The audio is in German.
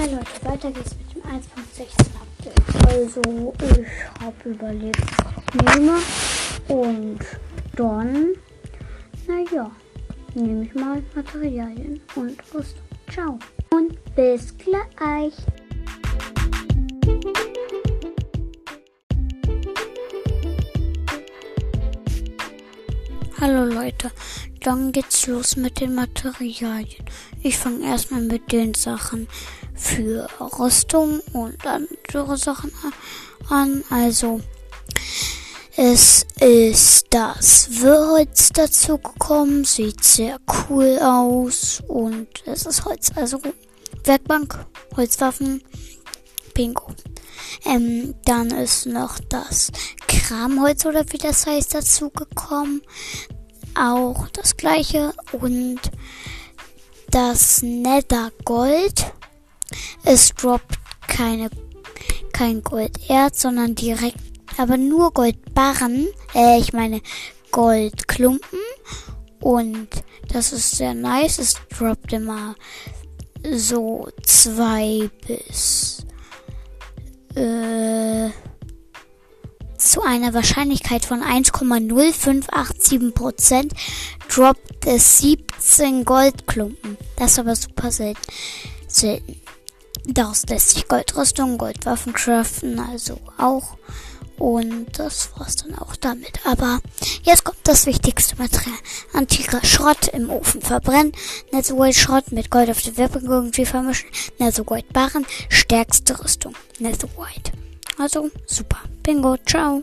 Hi Leute, weiter geht's mit dem 1.16 Update. Also, ich habe überlegt, was ich nehme. Und dann, naja, nehme ich mal Materialien und Rüstung. Ciao. Und bis gleich. Hallo Leute, dann geht's los mit den Materialien. Ich fange erstmal mit den Sachen für Rüstung und andere Sachen an. Also es ist das Wirrholz dazu gekommen, sieht sehr cool aus und es ist Holz, also Werkbank, Holzwaffen, Bingo. Ähm, dann ist noch das Kramholz oder wie das heißt dazu gekommen. Auch das gleiche und das Nether Gold. Es droppt keine, kein Golderz, sondern direkt, aber nur Goldbarren. Äh, ich meine Goldklumpen. Und das ist sehr nice. Es droppt immer so zwei bis zu einer Wahrscheinlichkeit von 1,0587% droppt es 17 Goldklumpen. Das ist aber super selten. selten. Daraus lässt sich Goldrüstung, Goldwaffen craften, also auch. Und das war's dann auch damit. Aber jetzt kommt das wichtigste Material. Antiker Schrott im Ofen verbrennen. Nethergold Schrott mit Gold auf der Weapon irgendwie vermischen. Nethergold Barren. Stärkste Rüstung. Nethergold. Also super. Bingo. Ciao.